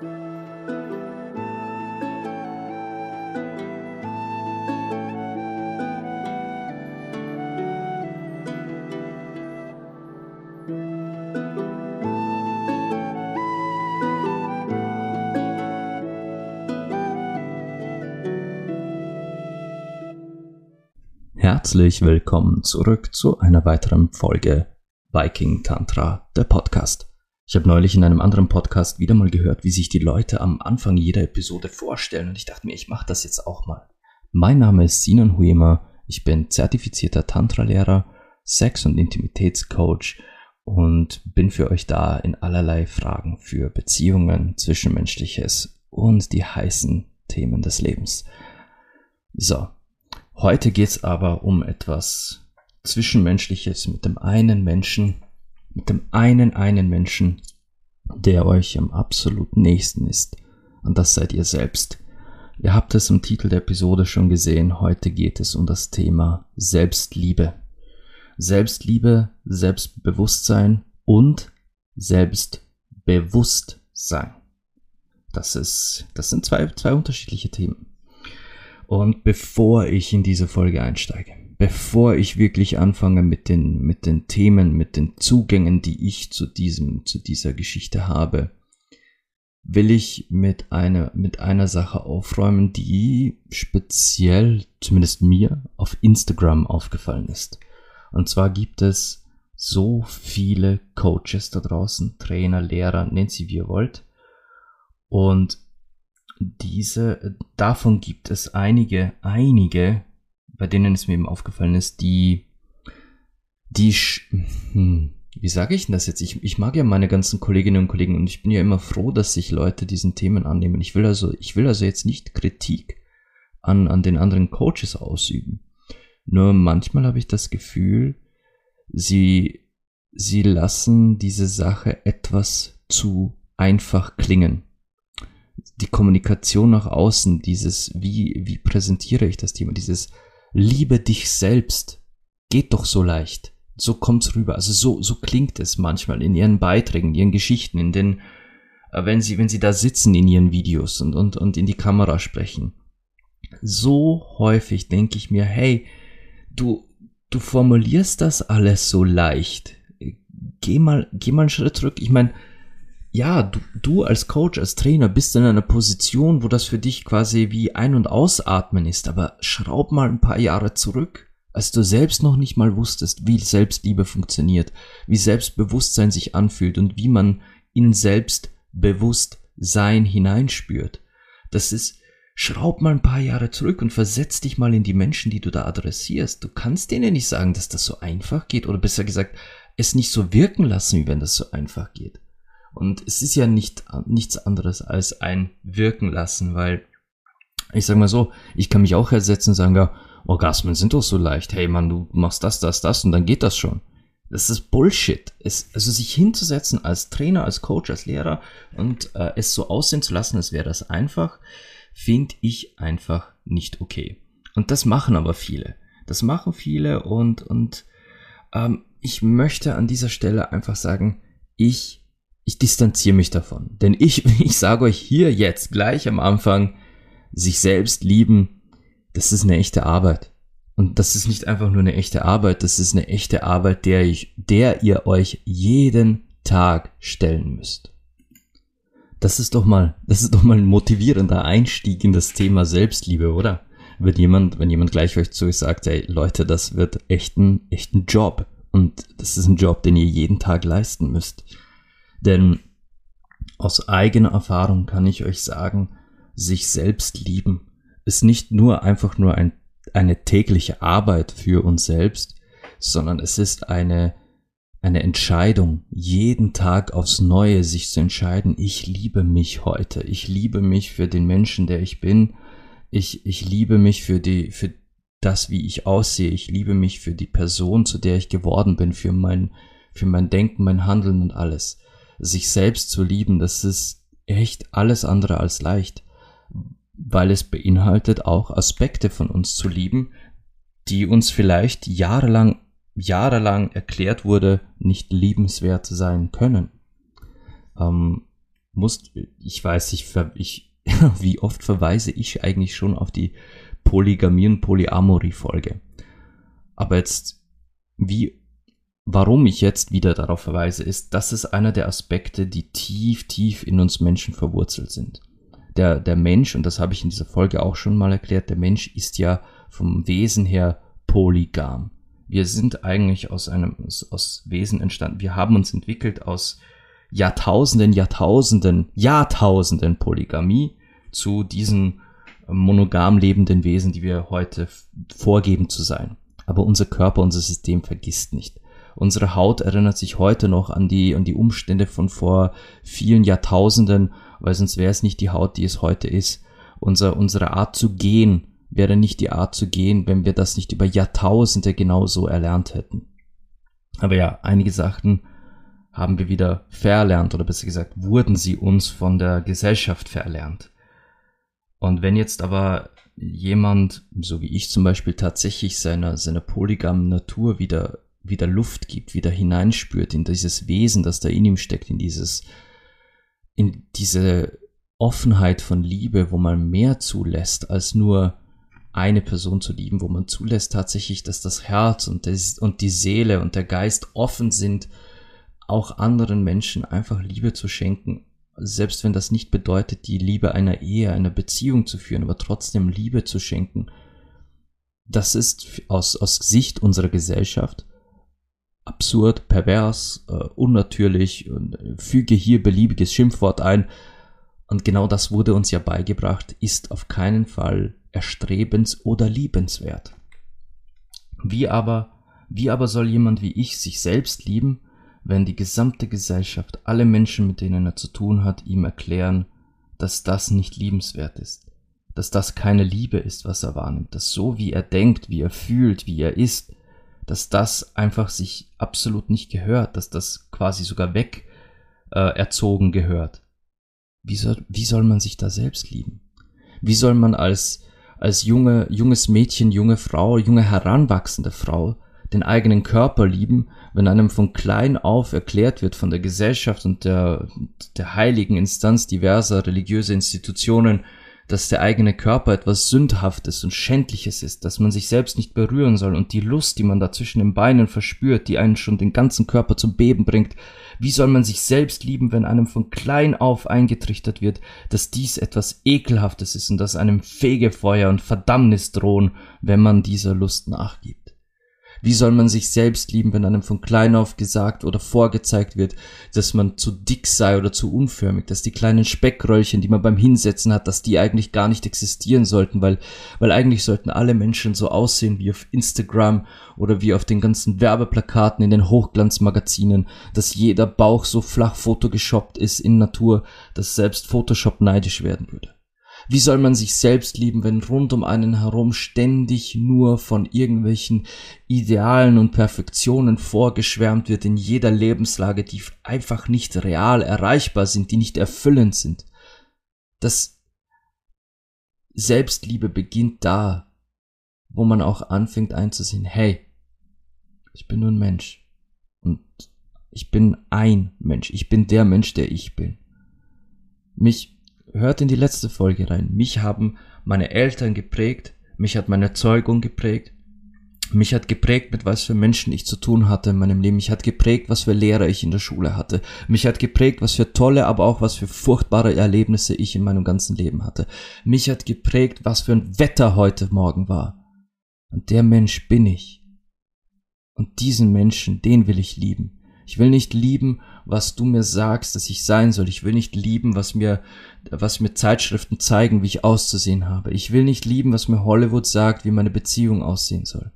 Herzlich willkommen zurück zu einer weiteren Folge Viking Tantra, der Podcast. Ich habe neulich in einem anderen Podcast wieder mal gehört, wie sich die Leute am Anfang jeder Episode vorstellen und ich dachte mir, ich mache das jetzt auch mal. Mein Name ist Sinan Huema, ich bin zertifizierter Tantra-Lehrer, Sex- und Intimitätscoach und bin für euch da in allerlei Fragen für Beziehungen, Zwischenmenschliches und die heißen Themen des Lebens. So, Heute geht es aber um etwas Zwischenmenschliches mit dem einen Menschen, mit dem einen einen Menschen, der euch am absolut nächsten ist. Und das seid ihr selbst. Ihr habt es im Titel der Episode schon gesehen. Heute geht es um das Thema Selbstliebe. Selbstliebe, Selbstbewusstsein und Selbstbewusstsein. Das ist, das sind zwei, zwei unterschiedliche Themen. Und bevor ich in diese Folge einsteige, bevor ich wirklich anfange mit den, mit den Themen, mit den Zugängen, die ich zu diesem, zu dieser Geschichte habe, will ich mit einer, mit einer Sache aufräumen, die speziell, zumindest mir, auf Instagram aufgefallen ist. Und zwar gibt es so viele Coaches da draußen, Trainer, Lehrer, nennt sie wie ihr wollt. Und diese, davon gibt es einige, einige, bei denen es mir eben aufgefallen ist, die, die, hm, wie sage ich denn das jetzt? Ich, ich mag ja meine ganzen Kolleginnen und Kollegen und ich bin ja immer froh, dass sich Leute diesen Themen annehmen. Ich will also, ich will also jetzt nicht Kritik an, an den anderen Coaches ausüben. Nur manchmal habe ich das Gefühl, sie, sie lassen diese Sache etwas zu einfach klingen die Kommunikation nach außen, dieses, wie, wie präsentiere ich das Thema, dieses Liebe dich selbst, geht doch so leicht. So kommt's rüber. Also so, so klingt es manchmal in ihren Beiträgen, in ihren Geschichten, in den, äh, wenn sie, wenn sie da sitzen in ihren Videos und, und, und in die Kamera sprechen. So häufig denke ich mir, hey, du, du formulierst das alles so leicht. Geh mal, geh mal einen Schritt zurück. Ich meine, ja, du, du als Coach, als Trainer bist in einer Position, wo das für dich quasi wie ein- und ausatmen ist, aber schraub mal ein paar Jahre zurück, als du selbst noch nicht mal wusstest, wie Selbstliebe funktioniert, wie Selbstbewusstsein sich anfühlt und wie man in Selbstbewusstsein hineinspürt. Das ist, schraub mal ein paar Jahre zurück und versetz dich mal in die Menschen, die du da adressierst. Du kannst denen nicht sagen, dass das so einfach geht oder besser gesagt, es nicht so wirken lassen, wie wenn das so einfach geht. Und es ist ja nicht, nichts anderes als ein Wirken lassen, weil ich sag mal so, ich kann mich auch ersetzen und sagen, ja, Orgasmen sind doch so leicht. Hey Mann, du machst das, das, das und dann geht das schon. Das ist Bullshit. Es, also sich hinzusetzen als Trainer, als Coach, als Lehrer und äh, es so aussehen zu lassen, als wäre das einfach, finde ich einfach nicht okay. Und das machen aber viele. Das machen viele und, und ähm, ich möchte an dieser Stelle einfach sagen, ich ich distanziere mich davon. Denn ich, ich sage euch hier jetzt gleich am Anfang, sich selbst lieben, das ist eine echte Arbeit. Und das ist nicht einfach nur eine echte Arbeit, das ist eine echte Arbeit, der, ich, der ihr euch jeden Tag stellen müsst. Das ist doch mal, das ist doch mal ein motivierender Einstieg in das Thema Selbstliebe, oder? Wenn jemand, wenn jemand gleich euch zu euch sagt, hey Leute, das wird echt ein, echt ein Job. Und das ist ein Job, den ihr jeden Tag leisten müsst. Denn aus eigener Erfahrung kann ich euch sagen, sich selbst lieben ist nicht nur einfach nur ein, eine tägliche Arbeit für uns selbst, sondern es ist eine, eine Entscheidung, jeden Tag aufs Neue sich zu entscheiden, ich liebe mich heute, ich liebe mich für den Menschen, der ich bin, ich, ich liebe mich für die, für das, wie ich aussehe, ich liebe mich für die Person, zu der ich geworden bin, für mein, für mein Denken, mein Handeln und alles sich selbst zu lieben, das ist echt alles andere als leicht, weil es beinhaltet auch Aspekte von uns zu lieben, die uns vielleicht jahrelang, jahrelang erklärt wurde, nicht liebenswert sein können. Ähm, musst, ich weiß, ich, ich wie oft verweise ich eigentlich schon auf die Polygamie und Polyamorie-Folge. Aber jetzt, wie, warum ich jetzt wieder darauf verweise, ist, das ist einer der Aspekte, die tief, tief in uns Menschen verwurzelt sind. Der, der Mensch, und das habe ich in dieser Folge auch schon mal erklärt, der Mensch ist ja vom Wesen her polygam. Wir sind eigentlich aus einem, aus Wesen entstanden. Wir haben uns entwickelt aus Jahrtausenden, Jahrtausenden, Jahrtausenden Polygamie zu diesen monogam lebenden Wesen, die wir heute vorgeben zu sein. Aber unser Körper, unser System vergisst nicht. Unsere Haut erinnert sich heute noch an die, an die Umstände von vor vielen Jahrtausenden, weil sonst wäre es nicht die Haut, die es heute ist. Unser, unsere Art zu gehen wäre nicht die Art zu gehen, wenn wir das nicht über Jahrtausende genau so erlernt hätten. Aber ja, einige Sachen haben wir wieder verlernt oder besser gesagt, wurden sie uns von der Gesellschaft verlernt. Und wenn jetzt aber jemand, so wie ich zum Beispiel, tatsächlich seiner, seiner polygamen Natur wieder, wieder Luft gibt, wieder hineinspürt in dieses Wesen, das da in ihm steckt, in dieses, in diese Offenheit von Liebe, wo man mehr zulässt, als nur eine Person zu lieben, wo man zulässt tatsächlich, dass das Herz und, das, und die Seele und der Geist offen sind, auch anderen Menschen einfach Liebe zu schenken, selbst wenn das nicht bedeutet, die Liebe einer Ehe, einer Beziehung zu führen, aber trotzdem Liebe zu schenken. Das ist aus, aus Sicht unserer Gesellschaft absurd, pervers, äh, unnatürlich und füge hier beliebiges Schimpfwort ein. Und genau das wurde uns ja beigebracht, ist auf keinen Fall erstrebens- oder liebenswert. Wie aber, wie aber soll jemand wie ich sich selbst lieben, wenn die gesamte Gesellschaft, alle Menschen, mit denen er zu tun hat, ihm erklären, dass das nicht liebenswert ist, dass das keine Liebe ist, was er wahrnimmt, dass so wie er denkt, wie er fühlt, wie er ist, dass das einfach sich absolut nicht gehört, dass das quasi sogar weg äh, erzogen gehört. Wie soll, wie soll man sich da selbst lieben? Wie soll man als, als junge, junges Mädchen, junge Frau, junge heranwachsende Frau den eigenen Körper lieben, wenn einem von klein auf erklärt wird von der Gesellschaft und der, der heiligen Instanz diverser religiöser Institutionen, dass der eigene Körper etwas Sündhaftes und Schändliches ist, dass man sich selbst nicht berühren soll und die Lust, die man da zwischen den Beinen verspürt, die einen schon den ganzen Körper zum Beben bringt, wie soll man sich selbst lieben, wenn einem von klein auf eingetrichtert wird, dass dies etwas Ekelhaftes ist und dass einem Fegefeuer und Verdammnis drohen, wenn man dieser Lust nachgibt? Wie soll man sich selbst lieben, wenn einem von klein auf gesagt oder vorgezeigt wird, dass man zu dick sei oder zu unförmig, dass die kleinen Speckröllchen, die man beim Hinsetzen hat, dass die eigentlich gar nicht existieren sollten, weil, weil eigentlich sollten alle Menschen so aussehen wie auf Instagram oder wie auf den ganzen Werbeplakaten in den Hochglanzmagazinen, dass jeder Bauch so flach photogeshoppt ist in Natur, dass selbst Photoshop neidisch werden würde. Wie soll man sich selbst lieben, wenn rund um einen herum ständig nur von irgendwelchen Idealen und Perfektionen vorgeschwärmt wird in jeder Lebenslage, die einfach nicht real erreichbar sind, die nicht erfüllend sind? Das Selbstliebe beginnt da, wo man auch anfängt einzusehen, hey, ich bin nur ein Mensch und ich bin ein Mensch, ich bin der Mensch, der ich bin. Mich hört in die letzte Folge rein. Mich haben meine Eltern geprägt, mich hat meine Erzeugung geprägt, mich hat geprägt, mit was für Menschen ich zu tun hatte in meinem Leben. Mich hat geprägt, was für Lehrer ich in der Schule hatte. Mich hat geprägt, was für tolle, aber auch was für furchtbare Erlebnisse ich in meinem ganzen Leben hatte. Mich hat geprägt, was für ein Wetter heute Morgen war. Und der Mensch bin ich. Und diesen Menschen, den will ich lieben. Ich will nicht lieben, was du mir sagst, dass ich sein soll. Ich will nicht lieben, was mir, was mir Zeitschriften zeigen, wie ich auszusehen habe. Ich will nicht lieben, was mir Hollywood sagt, wie meine Beziehung aussehen soll.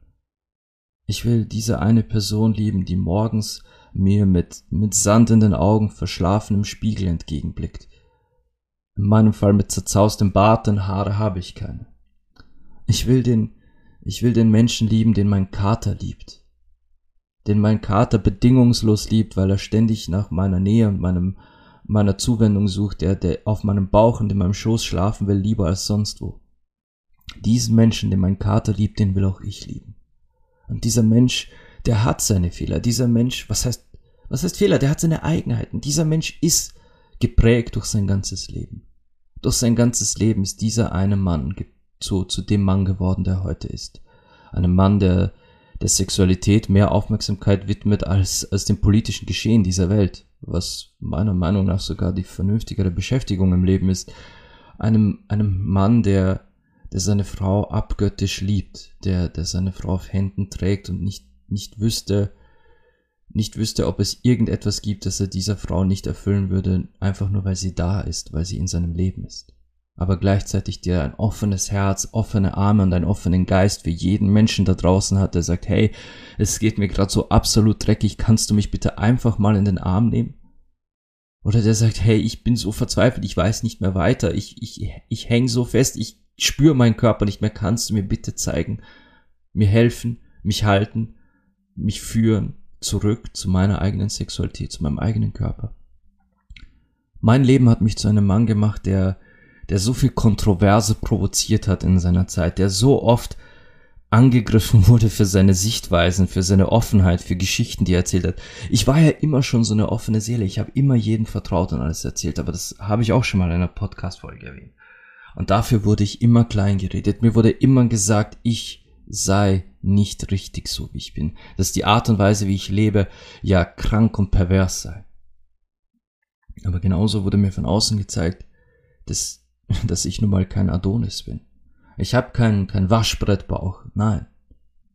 Ich will diese eine Person lieben, die morgens mir mit, mit Sand in den Augen verschlafen im Spiegel entgegenblickt. In meinem Fall mit zerzaustem Bart, denn Haare habe ich keine. Ich will den, ich will den Menschen lieben, den mein Kater liebt den mein Kater bedingungslos liebt, weil er ständig nach meiner Nähe und meinem, meiner Zuwendung sucht, der, der auf meinem Bauch und in meinem Schoß schlafen will, lieber als sonst wo. Diesen Menschen, den mein Kater liebt, den will auch ich lieben. Und dieser Mensch, der hat seine Fehler. Dieser Mensch, was heißt, was heißt Fehler? Der hat seine Eigenheiten. Dieser Mensch ist geprägt durch sein ganzes Leben. Durch sein ganzes Leben ist dieser eine Mann zu, zu dem Mann geworden, der heute ist. Einem Mann, der der Sexualität mehr Aufmerksamkeit widmet als, als dem politischen Geschehen dieser Welt, was meiner Meinung nach sogar die vernünftigere Beschäftigung im Leben ist. Einem, einem Mann, der, der seine Frau abgöttisch liebt, der, der seine Frau auf Händen trägt und nicht, nicht wüsste, nicht wüsste, ob es irgendetwas gibt, das er dieser Frau nicht erfüllen würde, einfach nur weil sie da ist, weil sie in seinem Leben ist. Aber gleichzeitig dir ein offenes Herz, offene Arme und einen offenen Geist für jeden Menschen da draußen hat, der sagt, hey, es geht mir gerade so absolut dreckig, kannst du mich bitte einfach mal in den Arm nehmen? Oder der sagt, hey, ich bin so verzweifelt, ich weiß nicht mehr weiter, ich, ich, ich häng so fest, ich spüre meinen Körper nicht mehr, kannst du mir bitte zeigen, mir helfen, mich halten, mich führen, zurück zu meiner eigenen Sexualität, zu meinem eigenen Körper. Mein Leben hat mich zu einem Mann gemacht, der, der so viel Kontroverse provoziert hat in seiner Zeit, der so oft angegriffen wurde für seine Sichtweisen, für seine Offenheit, für Geschichten, die er erzählt hat. Ich war ja immer schon so eine offene Seele. Ich habe immer jeden vertraut und alles erzählt, aber das habe ich auch schon mal in einer Podcast-Folge erwähnt. Und dafür wurde ich immer klein geredet. Mir wurde immer gesagt, ich sei nicht richtig so, wie ich bin. Dass die Art und Weise, wie ich lebe, ja krank und pervers sei. Aber genauso wurde mir von außen gezeigt, dass, dass ich nun mal kein Adonis bin. Ich habe kein, kein Waschbrettbauch, nein.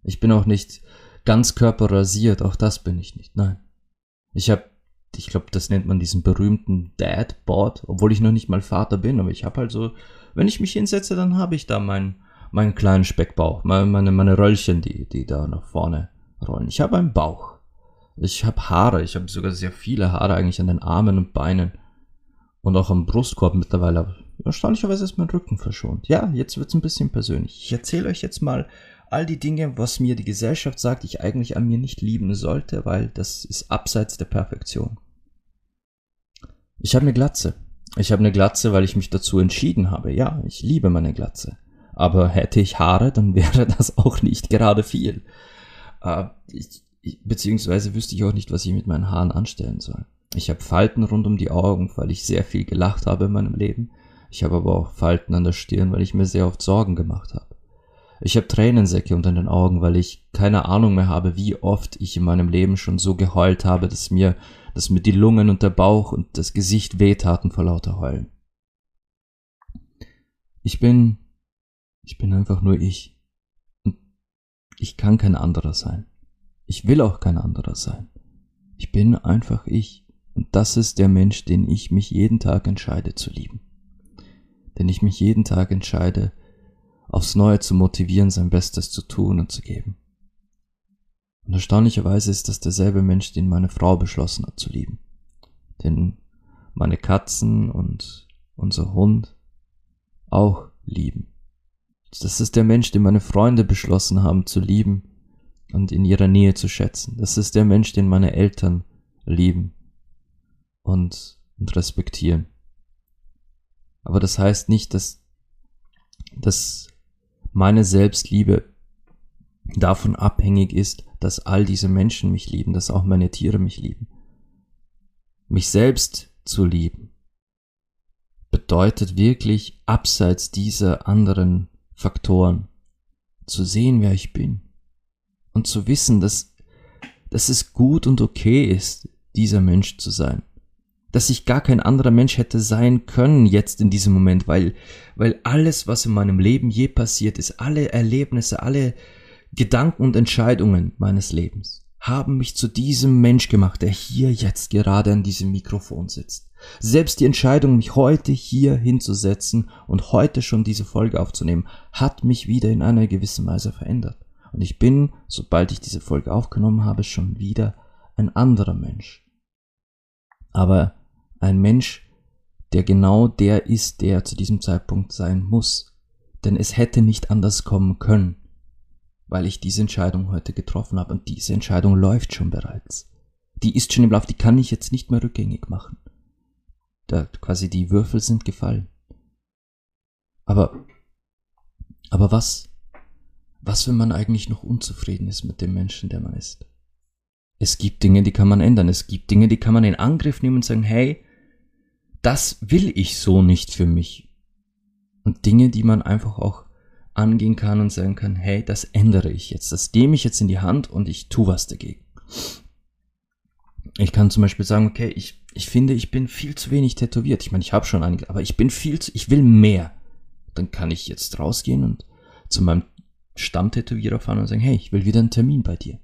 Ich bin auch nicht ganz körperrasiert, auch das bin ich nicht, nein. Ich habe, ich glaube, das nennt man diesen berühmten Dad-Board, obwohl ich noch nicht mal Vater bin, aber ich habe halt so, wenn ich mich hinsetze, dann habe ich da meinen meinen kleinen Speckbauch, meine, meine Röllchen, die, die da nach vorne rollen. Ich habe einen Bauch. Ich habe Haare. Ich habe sogar sehr viele Haare eigentlich an den Armen und Beinen. Und auch am Brustkorb mittlerweile. Erstaunlicherweise ist mein Rücken verschont. Ja, jetzt wird's ein bisschen persönlich. Ich erzähle euch jetzt mal all die Dinge, was mir die Gesellschaft sagt, ich eigentlich an mir nicht lieben sollte, weil das ist abseits der Perfektion. Ich habe eine Glatze. Ich habe eine Glatze, weil ich mich dazu entschieden habe. Ja, ich liebe meine Glatze. Aber hätte ich Haare, dann wäre das auch nicht gerade viel. Äh, ich, ich, beziehungsweise wüsste ich auch nicht, was ich mit meinen Haaren anstellen soll. Ich habe Falten rund um die Augen, weil ich sehr viel gelacht habe in meinem Leben. Ich habe aber auch Falten an der Stirn, weil ich mir sehr oft Sorgen gemacht habe. Ich habe Tränensäcke unter den Augen, weil ich keine Ahnung mehr habe, wie oft ich in meinem Leben schon so geheult habe, dass mir, dass mir die Lungen und der Bauch und das Gesicht wehtaten vor lauter Heulen. Ich bin ich bin einfach nur ich. Und ich kann kein anderer sein. Ich will auch kein anderer sein. Ich bin einfach ich. Und das ist der Mensch, den ich mich jeden Tag entscheide zu lieben. Den ich mich jeden Tag entscheide, aufs Neue zu motivieren, sein Bestes zu tun und zu geben. Und erstaunlicherweise ist das derselbe Mensch, den meine Frau beschlossen hat zu lieben. Den meine Katzen und unser Hund auch lieben. Das ist der Mensch, den meine Freunde beschlossen haben zu lieben und in ihrer Nähe zu schätzen. Das ist der Mensch, den meine Eltern lieben und, und respektieren. Aber das heißt nicht, dass, dass meine Selbstliebe davon abhängig ist, dass all diese Menschen mich lieben, dass auch meine Tiere mich lieben. Mich selbst zu lieben bedeutet wirklich abseits dieser anderen Faktoren. Zu sehen, wer ich bin. Und zu wissen, dass, dass es gut und okay ist, dieser Mensch zu sein. Dass ich gar kein anderer Mensch hätte sein können jetzt in diesem Moment, weil, weil alles, was in meinem Leben je passiert ist, alle Erlebnisse, alle Gedanken und Entscheidungen meines Lebens haben mich zu diesem Mensch gemacht, der hier jetzt gerade an diesem Mikrofon sitzt. Selbst die Entscheidung, mich heute hier hinzusetzen und heute schon diese Folge aufzunehmen, hat mich wieder in einer gewissen Weise verändert. Und ich bin, sobald ich diese Folge aufgenommen habe, schon wieder ein anderer Mensch. Aber ein Mensch, der genau der ist, der zu diesem Zeitpunkt sein muss. Denn es hätte nicht anders kommen können, weil ich diese Entscheidung heute getroffen habe. Und diese Entscheidung läuft schon bereits. Die ist schon im Lauf, die kann ich jetzt nicht mehr rückgängig machen. Da quasi die Würfel sind gefallen. Aber, aber was? Was, wenn man eigentlich noch unzufrieden ist mit dem Menschen, der man ist? Es gibt Dinge, die kann man ändern. Es gibt Dinge, die kann man in Angriff nehmen und sagen, hey, das will ich so nicht für mich. Und Dinge, die man einfach auch angehen kann und sagen kann, hey, das ändere ich jetzt, das nehme ich jetzt in die Hand und ich tue was dagegen. Ich kann zum Beispiel sagen, okay, ich, ich finde, ich bin viel zu wenig tätowiert. Ich meine, ich habe schon einige, aber ich bin viel zu, ich will mehr. Dann kann ich jetzt rausgehen und zu meinem Stammtätowierer fahren und sagen, hey, ich will wieder einen Termin bei dir.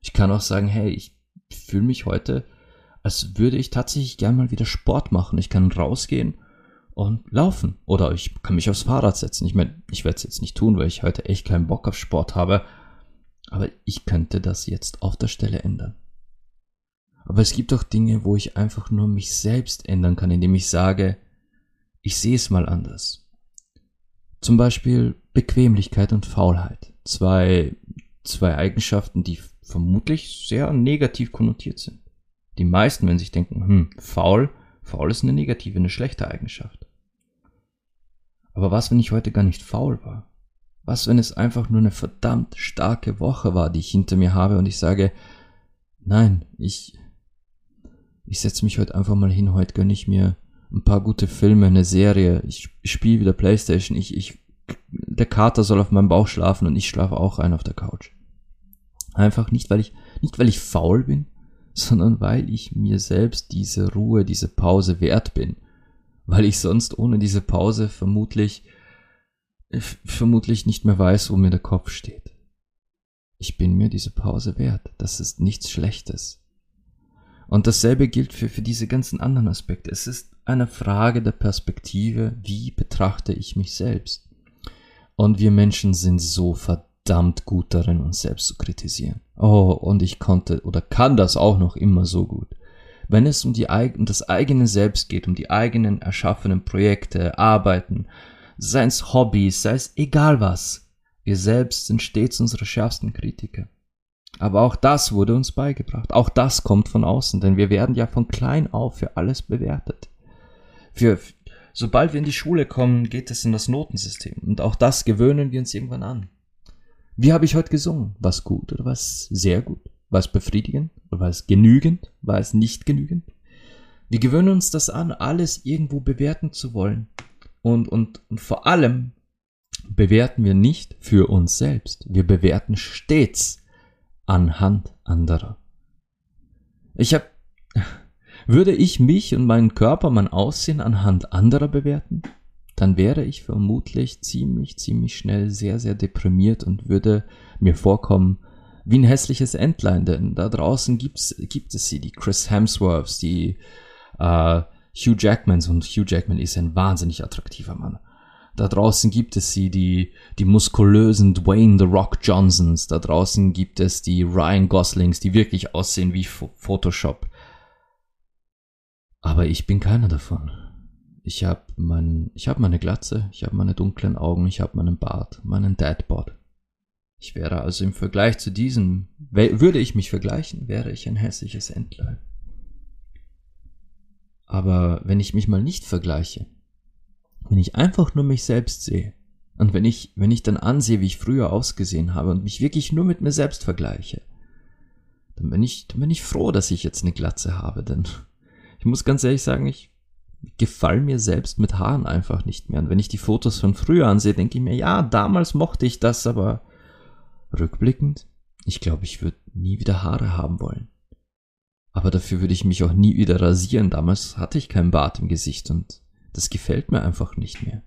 Ich kann auch sagen, hey, ich fühle mich heute, als würde ich tatsächlich gern mal wieder Sport machen. Ich kann rausgehen und laufen. Oder ich kann mich aufs Fahrrad setzen. Ich meine, ich werde es jetzt nicht tun, weil ich heute echt keinen Bock auf Sport habe. Aber ich könnte das jetzt auf der Stelle ändern. Aber es gibt auch Dinge, wo ich einfach nur mich selbst ändern kann, indem ich sage, ich sehe es mal anders. Zum Beispiel Bequemlichkeit und Faulheit. Zwei, zwei Eigenschaften, die vermutlich sehr negativ konnotiert sind. Die meisten, wenn sich denken, hm, faul, faul ist eine negative, eine schlechte Eigenschaft. Aber was, wenn ich heute gar nicht faul war? Was, wenn es einfach nur eine verdammt starke Woche war, die ich hinter mir habe und ich sage, nein, ich, ich setze mich heute einfach mal hin, heute gönne ich mir ein paar gute Filme, eine Serie, ich spiele wieder Playstation, ich, ich, der Kater soll auf meinem Bauch schlafen und ich schlafe auch ein auf der Couch. Einfach nicht, weil ich, nicht weil ich faul bin, sondern weil ich mir selbst diese Ruhe, diese Pause wert bin. Weil ich sonst ohne diese Pause vermutlich, vermutlich nicht mehr weiß, wo mir der Kopf steht. Ich bin mir diese Pause wert. Das ist nichts Schlechtes. Und dasselbe gilt für, für diese ganzen anderen Aspekte. Es ist eine Frage der Perspektive, wie betrachte ich mich selbst. Und wir Menschen sind so verdammt gut darin, uns selbst zu kritisieren. Oh, und ich konnte oder kann das auch noch immer so gut. Wenn es um, die, um das eigene Selbst geht, um die eigenen erschaffenen Projekte, Arbeiten, sei es Hobbys, sei es egal was, wir selbst sind stets unsere schärfsten Kritiker. Aber auch das wurde uns beigebracht. Auch das kommt von außen, denn wir werden ja von klein auf für alles bewertet. Für, sobald wir in die Schule kommen, geht es in das Notensystem. Und auch das gewöhnen wir uns irgendwann an. Wie habe ich heute gesungen? War es gut oder war es sehr gut? War es befriedigend oder war es genügend? War es nicht genügend? Wir gewöhnen uns das an, alles irgendwo bewerten zu wollen. Und, und, und vor allem bewerten wir nicht für uns selbst. Wir bewerten stets anhand anderer. Ich habe, würde ich mich und meinen Körper, mein Aussehen anhand anderer bewerten, dann wäre ich vermutlich ziemlich, ziemlich schnell sehr, sehr deprimiert und würde mir vorkommen wie ein hässliches Entlein, denn da draußen gibt's, gibt es sie, die Chris Hemsworths, die äh, Hugh Jackmans und Hugh Jackman ist ein wahnsinnig attraktiver Mann. Da draußen gibt es sie, die, die muskulösen Dwayne The Rock Johnsons. Da draußen gibt es die Ryan Goslings, die wirklich aussehen wie Photoshop. Aber ich bin keiner davon. Ich habe mein, ich hab meine Glatze, ich habe meine dunklen Augen, ich habe meinen Bart, meinen Dadbot. Ich wäre also im Vergleich zu diesem, würde ich mich vergleichen, wäre ich ein hässliches Entlein. Aber wenn ich mich mal nicht vergleiche, wenn ich einfach nur mich selbst sehe und wenn ich, wenn ich dann ansehe, wie ich früher ausgesehen habe und mich wirklich nur mit mir selbst vergleiche, dann bin ich, dann bin ich froh, dass ich jetzt eine Glatze habe, denn ich muss ganz ehrlich sagen, ich gefall mir selbst mit Haaren einfach nicht mehr. Und wenn ich die Fotos von früher ansehe, denke ich mir, ja, damals mochte ich das, aber rückblickend, ich glaube, ich würde nie wieder Haare haben wollen. Aber dafür würde ich mich auch nie wieder rasieren. Damals hatte ich keinen Bart im Gesicht und das gefällt mir einfach nicht mehr.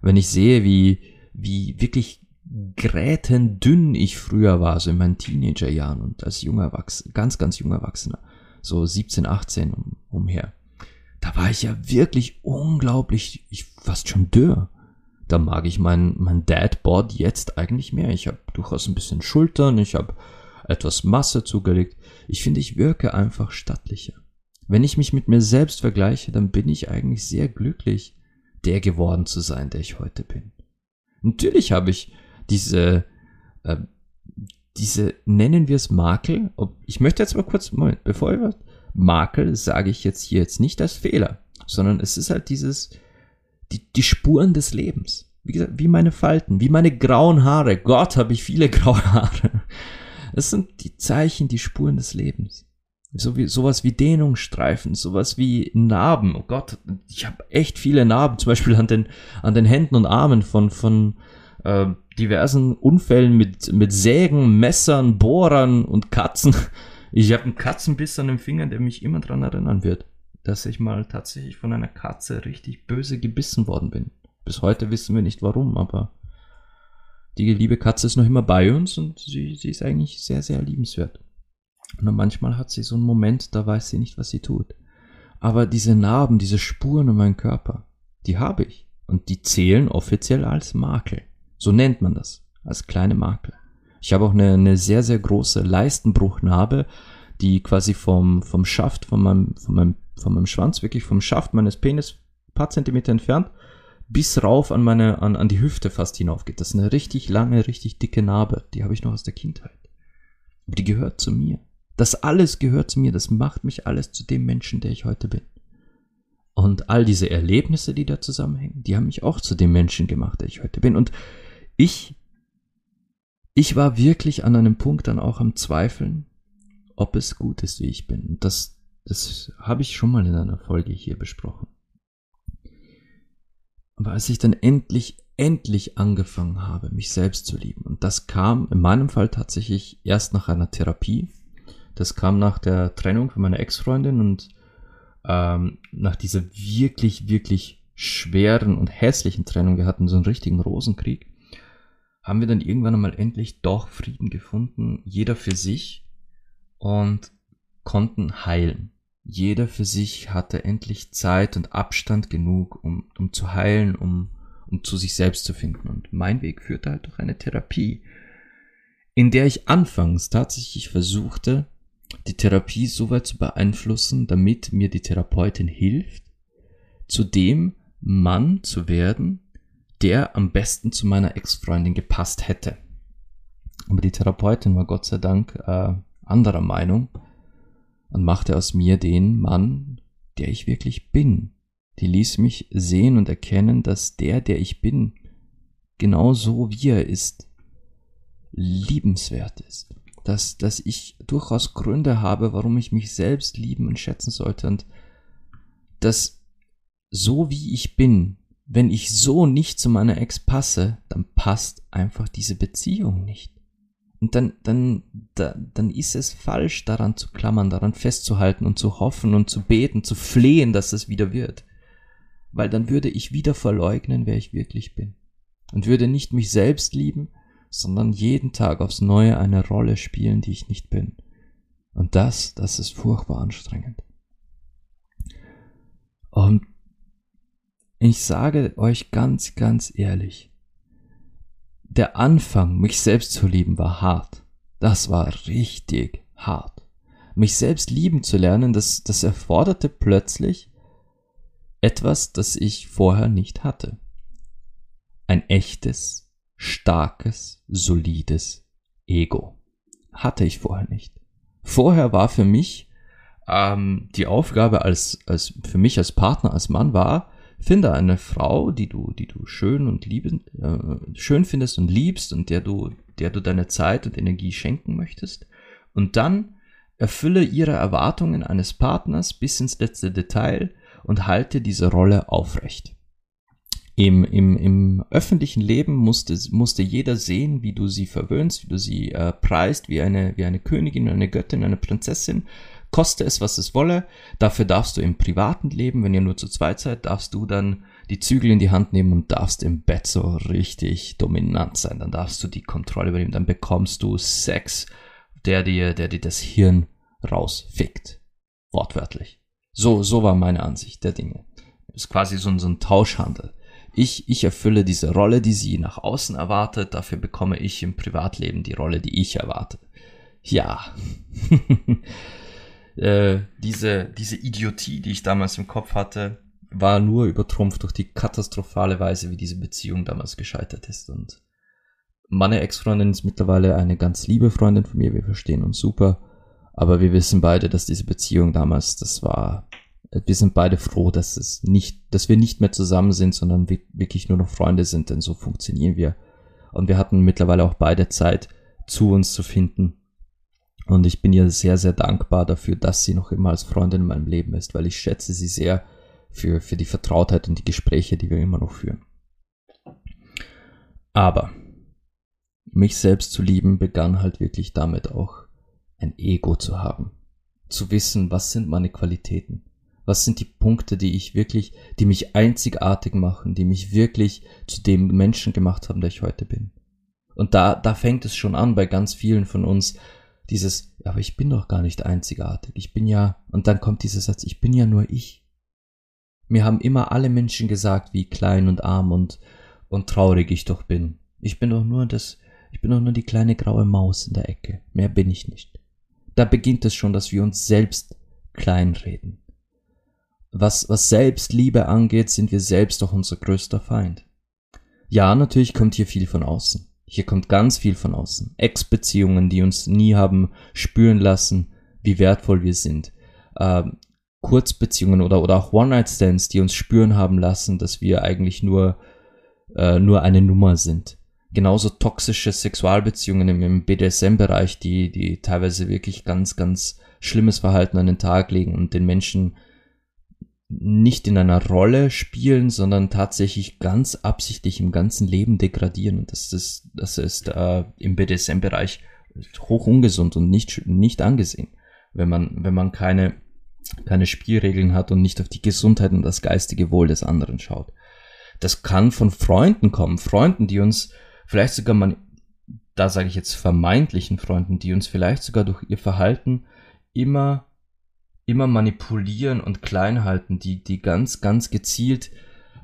Wenn ich sehe, wie, wie wirklich grätendünn ich früher war, so in meinen Teenagerjahren und als junger Erwachsener, ganz, ganz junger Erwachsener, so 17, 18 um, umher, da war ich ja wirklich unglaublich, ich fast schon dürr. Da mag ich mein, mein Dadboard jetzt eigentlich mehr. Ich habe durchaus ein bisschen Schultern, ich habe etwas Masse zugelegt. Ich finde, ich wirke einfach stattlicher. Wenn ich mich mit mir selbst vergleiche, dann bin ich eigentlich sehr glücklich, der geworden zu sein, der ich heute bin. Natürlich habe ich diese, äh, diese, nennen wir es Makel. Ich möchte jetzt mal kurz, Moment, bevor ich Makel sage ich jetzt hier jetzt nicht als Fehler, sondern es ist halt dieses, die, die Spuren des Lebens. Wie gesagt, wie meine Falten, wie meine grauen Haare. Gott, habe ich viele graue Haare. Es sind die Zeichen, die Spuren des Lebens. So wie, sowas wie Dehnungsstreifen, sowas wie Narben. Oh Gott, ich habe echt viele Narben, zum Beispiel an den, an den Händen und Armen von, von äh, diversen Unfällen mit, mit Sägen, Messern, Bohrern und Katzen. Ich habe einen Katzenbiss an dem Finger, der mich immer dran erinnern wird, dass ich mal tatsächlich von einer Katze richtig böse gebissen worden bin. Bis heute wissen wir nicht warum, aber die liebe Katze ist noch immer bei uns und sie, sie ist eigentlich sehr, sehr liebenswert. Und manchmal hat sie so einen Moment, da weiß sie nicht, was sie tut. Aber diese Narben, diese Spuren in meinem Körper, die habe ich. Und die zählen offiziell als Makel. So nennt man das. Als kleine Makel. Ich habe auch eine, eine sehr, sehr große Leistenbruchnarbe, die quasi vom, vom Schaft, von meinem, von, meinem, von meinem Schwanz, wirklich vom Schaft meines Penis paar Zentimeter entfernt, bis rauf an meine, an, an die Hüfte fast hinaufgeht. Das ist eine richtig lange, richtig dicke Narbe. Die habe ich noch aus der Kindheit. Aber die gehört zu mir. Das alles gehört zu mir. Das macht mich alles zu dem Menschen, der ich heute bin. Und all diese Erlebnisse, die da zusammenhängen, die haben mich auch zu dem Menschen gemacht, der ich heute bin. Und ich ich war wirklich an einem Punkt dann auch am Zweifeln, ob es gut ist, wie ich bin. Das, das habe ich schon mal in einer Folge hier besprochen. Aber als ich dann endlich, endlich angefangen habe, mich selbst zu lieben, und das kam in meinem Fall tatsächlich erst nach einer Therapie, das kam nach der Trennung von meiner Ex-Freundin und ähm, nach dieser wirklich, wirklich schweren und hässlichen Trennung, wir hatten so einen richtigen Rosenkrieg, haben wir dann irgendwann einmal endlich doch Frieden gefunden, jeder für sich und konnten heilen. Jeder für sich hatte endlich Zeit und Abstand genug, um, um zu heilen, um, um zu sich selbst zu finden. Und mein Weg führte halt durch eine Therapie, in der ich anfangs tatsächlich versuchte, die Therapie so weit zu beeinflussen, damit mir die Therapeutin hilft, zu dem Mann zu werden, der am besten zu meiner Ex-Freundin gepasst hätte. Aber die Therapeutin war Gott sei Dank äh, anderer Meinung und machte aus mir den Mann, der ich wirklich bin. Die ließ mich sehen und erkennen, dass der, der ich bin, genau so wie er ist, liebenswert ist. Dass, dass ich durchaus Gründe habe, warum ich mich selbst lieben und schätzen sollte und dass so wie ich bin, wenn ich so nicht zu meiner Ex passe, dann passt einfach diese Beziehung nicht. Und dann, dann, da, dann ist es falsch, daran zu klammern, daran festzuhalten und zu hoffen und zu beten, zu flehen, dass es wieder wird. Weil dann würde ich wieder verleugnen, wer ich wirklich bin. Und würde nicht mich selbst lieben, sondern jeden Tag aufs Neue eine Rolle spielen, die ich nicht bin. Und das, das ist furchtbar anstrengend. Und ich sage euch ganz, ganz ehrlich, der Anfang, mich selbst zu lieben, war hart. Das war richtig hart. Mich selbst lieben zu lernen, das, das erforderte plötzlich etwas, das ich vorher nicht hatte. Ein echtes, starkes, solides Ego. Hatte ich vorher nicht. Vorher war für mich ähm, die Aufgabe als, als für mich als Partner, als Mann war, Finde eine Frau, die du, die du schön und lieben, äh, schön findest und liebst und der du, der du deine Zeit und Energie schenken möchtest. Und dann erfülle ihre Erwartungen eines Partners bis ins letzte Detail und halte diese Rolle aufrecht. Im, im, im öffentlichen Leben musste, musste jeder sehen, wie du sie verwöhnst, wie du sie äh, preist, wie eine, wie eine Königin, eine Göttin, eine Prinzessin koste es, was es wolle. Dafür darfst du im privaten Leben, wenn ihr nur zu zweit seid, darfst du dann die Zügel in die Hand nehmen und darfst im Bett so richtig dominant sein. Dann darfst du die Kontrolle übernehmen. Dann bekommst du Sex, der dir, der dir das Hirn rausfickt. Wortwörtlich. So, so war meine Ansicht der Dinge. Ist quasi so ein, so ein Tauschhandel. Ich, ich erfülle diese Rolle, die sie nach außen erwartet. Dafür bekomme ich im Privatleben die Rolle, die ich erwarte. Ja. Äh, diese, diese Idiotie, die ich damals im Kopf hatte, war nur übertrumpft durch die katastrophale Weise, wie diese Beziehung damals gescheitert ist. Und meine Ex-Freundin ist mittlerweile eine ganz liebe Freundin von mir, wir verstehen uns super. Aber wir wissen beide, dass diese Beziehung damals, das war, wir sind beide froh, dass es nicht, dass wir nicht mehr zusammen sind, sondern wirklich nur noch Freunde sind, denn so funktionieren wir. Und wir hatten mittlerweile auch beide Zeit, zu uns zu finden Und ich bin ihr sehr, sehr dankbar dafür, dass sie noch immer als Freundin in meinem Leben ist, weil ich schätze sie sehr für, für die Vertrautheit und die Gespräche, die wir immer noch führen. Aber mich selbst zu lieben begann halt wirklich damit auch ein Ego zu haben. Zu wissen, was sind meine Qualitäten? Was sind die Punkte, die ich wirklich, die mich einzigartig machen, die mich wirklich zu dem Menschen gemacht haben, der ich heute bin? Und da, da fängt es schon an bei ganz vielen von uns, dieses, aber ich bin doch gar nicht einzigartig. Ich bin ja, und dann kommt dieser Satz, ich bin ja nur ich. Mir haben immer alle Menschen gesagt, wie klein und arm und, und traurig ich doch bin. Ich bin doch nur das, ich bin doch nur die kleine graue Maus in der Ecke. Mehr bin ich nicht. Da beginnt es schon, dass wir uns selbst kleinreden. Was, was Selbstliebe angeht, sind wir selbst doch unser größter Feind. Ja, natürlich kommt hier viel von außen. Hier kommt ganz viel von außen. Ex-Beziehungen, die uns nie haben spüren lassen, wie wertvoll wir sind. Ähm, Kurzbeziehungen oder, oder auch One-Night-Stands, die uns spüren haben lassen, dass wir eigentlich nur, äh, nur eine Nummer sind. Genauso toxische Sexualbeziehungen im, im BDSM-Bereich, die, die teilweise wirklich ganz, ganz schlimmes Verhalten an den Tag legen und den Menschen nicht in einer Rolle spielen, sondern tatsächlich ganz absichtlich im ganzen Leben degradieren. Und das ist, das ist äh, im BDSM-Bereich hoch ungesund und nicht, nicht angesehen, wenn man, wenn man keine, keine Spielregeln hat und nicht auf die Gesundheit und das geistige Wohl des anderen schaut. Das kann von Freunden kommen, Freunden, die uns vielleicht sogar man, da sage ich jetzt vermeintlichen Freunden, die uns vielleicht sogar durch ihr Verhalten immer immer manipulieren und klein halten, die, die ganz, ganz gezielt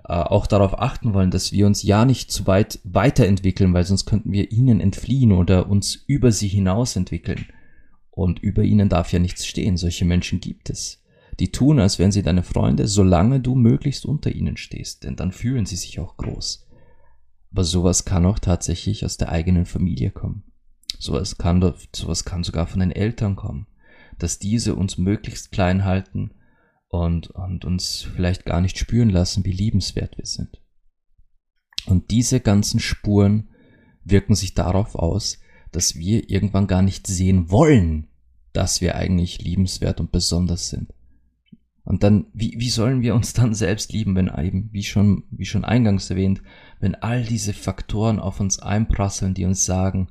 äh, auch darauf achten wollen, dass wir uns ja nicht zu weit weiterentwickeln, weil sonst könnten wir ihnen entfliehen oder uns über sie hinaus entwickeln. Und über ihnen darf ja nichts stehen. Solche Menschen gibt es. Die tun, als wären sie deine Freunde, solange du möglichst unter ihnen stehst, denn dann fühlen sie sich auch groß. Aber sowas kann auch tatsächlich aus der eigenen Familie kommen. Sowas kann, sowas kann sogar von den Eltern kommen dass diese uns möglichst klein halten und, und uns vielleicht gar nicht spüren lassen, wie liebenswert wir sind. Und diese ganzen Spuren wirken sich darauf aus, dass wir irgendwann gar nicht sehen wollen, dass wir eigentlich liebenswert und besonders sind. Und dann, wie, wie sollen wir uns dann selbst lieben, wenn eben, wie schon, wie schon eingangs erwähnt, wenn all diese Faktoren auf uns einprasseln, die uns sagen,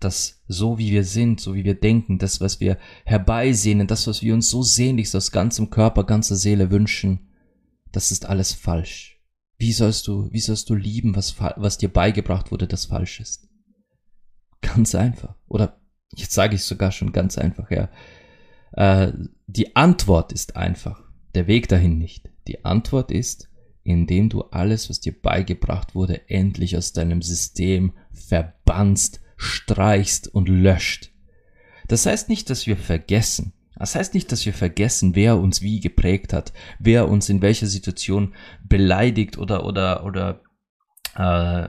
dass so wie wir sind, so wie wir denken, das, was wir herbeisehnen, das, was wir uns so sehnlichst aus ganzem Körper, ganzer Seele wünschen, das ist alles falsch. Wie sollst du, wie sollst du lieben, was, was dir beigebracht wurde, das falsch ist? Ganz einfach. Oder jetzt sage ich sogar schon ganz einfach, ja. Äh, die Antwort ist einfach. Der Weg dahin nicht. Die Antwort ist, indem du alles, was dir beigebracht wurde, endlich aus deinem System verbannst streichst und löscht. Das heißt nicht, dass wir vergessen. Das heißt nicht, dass wir vergessen, wer uns wie geprägt hat, wer uns in welcher Situation beleidigt oder oder oder äh,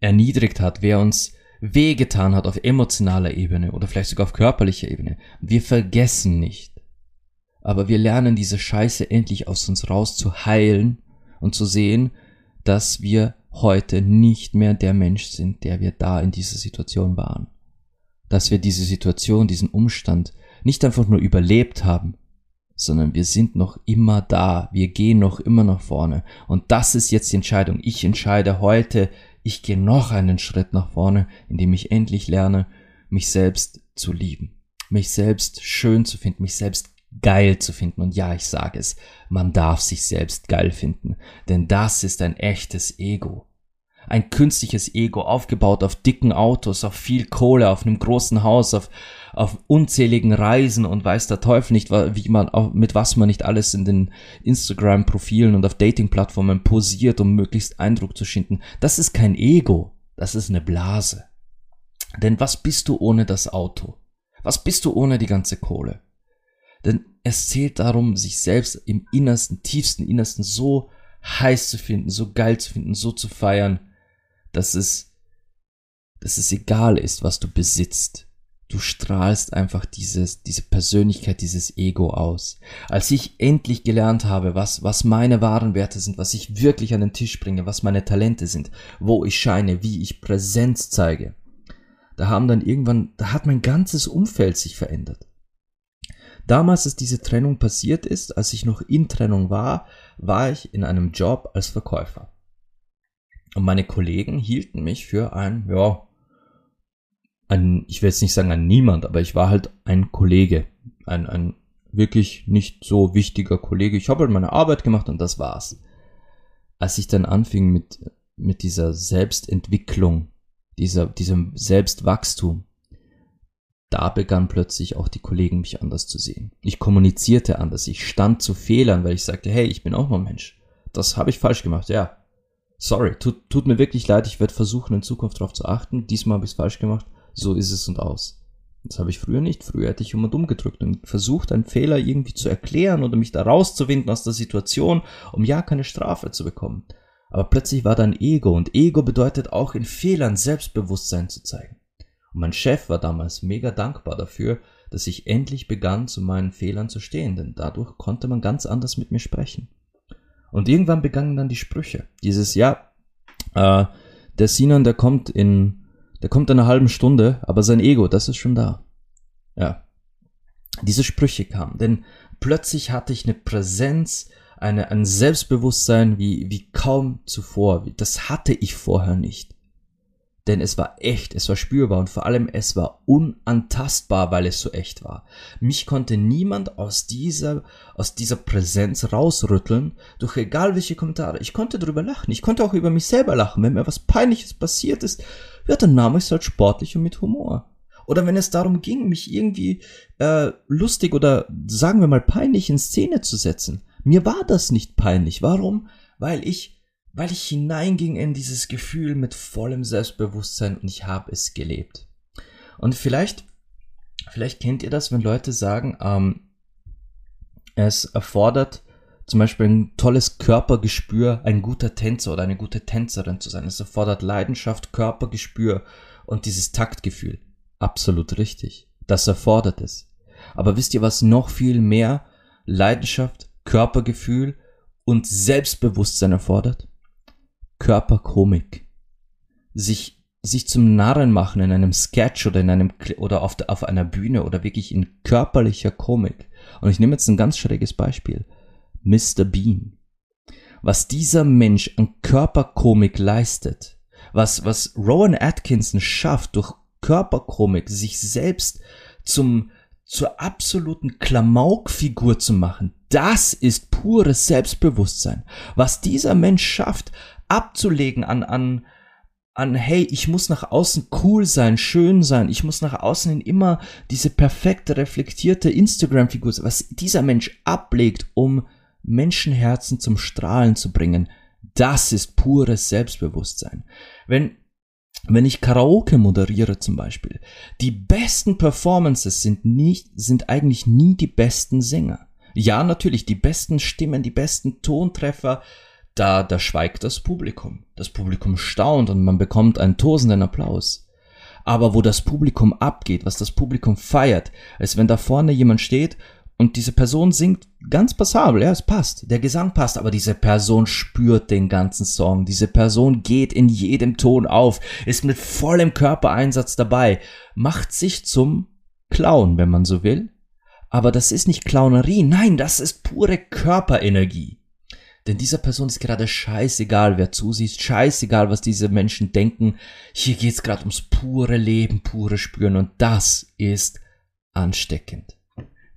erniedrigt hat, wer uns wehgetan hat auf emotionaler Ebene oder vielleicht sogar auf körperlicher Ebene. Wir vergessen nicht. Aber wir lernen diese Scheiße endlich aus uns raus zu heilen und zu sehen, dass wir heute nicht mehr der Mensch sind, der wir da in dieser Situation waren. Dass wir diese Situation, diesen Umstand nicht einfach nur überlebt haben, sondern wir sind noch immer da, wir gehen noch immer nach vorne. Und das ist jetzt die Entscheidung. Ich entscheide heute, ich gehe noch einen Schritt nach vorne, indem ich endlich lerne, mich selbst zu lieben, mich selbst schön zu finden, mich selbst geil zu finden. Und ja, ich sage es, man darf sich selbst geil finden, denn das ist ein echtes Ego. Ein künstliches Ego, aufgebaut auf dicken Autos, auf viel Kohle, auf einem großen Haus, auf, auf unzähligen Reisen und weiß der Teufel nicht, wie man, mit was man nicht alles in den Instagram-Profilen und auf Dating-Plattformen posiert, um möglichst Eindruck zu schinden. Das ist kein Ego, das ist eine Blase. Denn was bist du ohne das Auto? Was bist du ohne die ganze Kohle? Denn es zählt darum, sich selbst im innersten, tiefsten Innersten so heiß zu finden, so geil zu finden, so zu feiern, dass es, dass es egal ist, was du besitzt. Du strahlst einfach dieses, diese Persönlichkeit, dieses Ego aus. Als ich endlich gelernt habe, was, was meine wahren Werte sind, was ich wirklich an den Tisch bringe, was meine Talente sind, wo ich scheine, wie ich Präsenz zeige, da haben dann irgendwann, da hat mein ganzes Umfeld sich verändert. Damals, als diese Trennung passiert ist, als ich noch in Trennung war, war ich in einem Job als Verkäufer. Und meine Kollegen hielten mich für ein, ja, ein, ich will jetzt nicht sagen ein Niemand, aber ich war halt ein Kollege, ein, ein wirklich nicht so wichtiger Kollege. Ich habe halt meine Arbeit gemacht und das war's. Als ich dann anfing mit, mit dieser Selbstentwicklung, dieser, diesem Selbstwachstum, da begann plötzlich auch die Kollegen mich anders zu sehen. Ich kommunizierte anders, ich stand zu Fehlern, weil ich sagte, hey, ich bin auch nur Mensch. Das habe ich falsch gemacht, ja. Sorry, tut, tut mir wirklich leid, ich werde versuchen, in Zukunft darauf zu achten. Diesmal habe ich es falsch gemacht, so ist es und aus. Das habe ich früher nicht. Früher hätte ich immer dumm gedrückt und versucht, einen Fehler irgendwie zu erklären oder mich da rauszuwinden aus der Situation, um ja keine Strafe zu bekommen. Aber plötzlich war da ein Ego und Ego bedeutet auch in Fehlern Selbstbewusstsein zu zeigen. Und mein Chef war damals mega dankbar dafür, dass ich endlich begann, zu meinen Fehlern zu stehen, denn dadurch konnte man ganz anders mit mir sprechen. Und irgendwann begannen dann die Sprüche. Dieses, ja, äh, der Sinan, der kommt in, der kommt in einer halben Stunde, aber sein Ego, das ist schon da. Ja. Diese Sprüche kamen, denn plötzlich hatte ich eine Präsenz, eine, ein Selbstbewusstsein wie, wie kaum zuvor. Das hatte ich vorher nicht. Denn es war echt, es war spürbar und vor allem es war unantastbar, weil es so echt war. Mich konnte niemand aus dieser, aus dieser Präsenz rausrütteln, durch egal welche Kommentare. Ich konnte darüber lachen, ich konnte auch über mich selber lachen. Wenn mir was Peinliches passiert ist, ja, dann nahm ich es halt sportlich und mit Humor. Oder wenn es darum ging, mich irgendwie äh, lustig oder sagen wir mal peinlich in Szene zu setzen. Mir war das nicht peinlich. Warum? Weil ich weil ich hineinging in dieses Gefühl mit vollem Selbstbewusstsein und ich habe es gelebt. Und vielleicht, vielleicht kennt ihr das, wenn Leute sagen, ähm, es erfordert zum Beispiel ein tolles Körpergespür, ein guter Tänzer oder eine gute Tänzerin zu sein. Es erfordert Leidenschaft, Körpergespür und dieses Taktgefühl. Absolut richtig. Das erfordert es. Aber wisst ihr, was noch viel mehr Leidenschaft, Körpergefühl und Selbstbewusstsein erfordert? Körperkomik. Sich, sich zum Narren machen in einem Sketch oder in einem, oder auf, auf einer Bühne oder wirklich in körperlicher Komik. Und ich nehme jetzt ein ganz schräges Beispiel. Mr. Bean. Was dieser Mensch an Körperkomik leistet, was, was Rowan Atkinson schafft, durch Körperkomik sich selbst zum, zur absoluten Klamaukfigur zu machen, das ist pures Selbstbewusstsein. Was dieser Mensch schafft, abzulegen an, an, an, hey, ich muss nach außen cool sein, schön sein, ich muss nach außen hin immer diese perfekte, reflektierte Instagram-Figur was dieser Mensch ablegt, um Menschenherzen zum Strahlen zu bringen, das ist pures Selbstbewusstsein. Wenn, wenn ich Karaoke moderiere zum Beispiel, die besten Performances sind nicht, sind eigentlich nie die besten Sänger. Ja, natürlich, die besten Stimmen, die besten Tontreffer, da, da schweigt das Publikum. Das Publikum staunt und man bekommt einen tosenden Applaus. Aber wo das Publikum abgeht, was das Publikum feiert, als wenn da vorne jemand steht und diese Person singt ganz passabel, ja, es passt, der Gesang passt, aber diese Person spürt den ganzen Song, diese Person geht in jedem Ton auf, ist mit vollem Körpereinsatz dabei, macht sich zum Clown, wenn man so will. Aber das ist nicht Clownerie, nein, das ist pure Körperenergie. Denn dieser Person ist gerade scheißegal, wer zusieht, scheißegal, was diese Menschen denken. Hier geht's gerade ums pure Leben, pure Spüren und das ist ansteckend.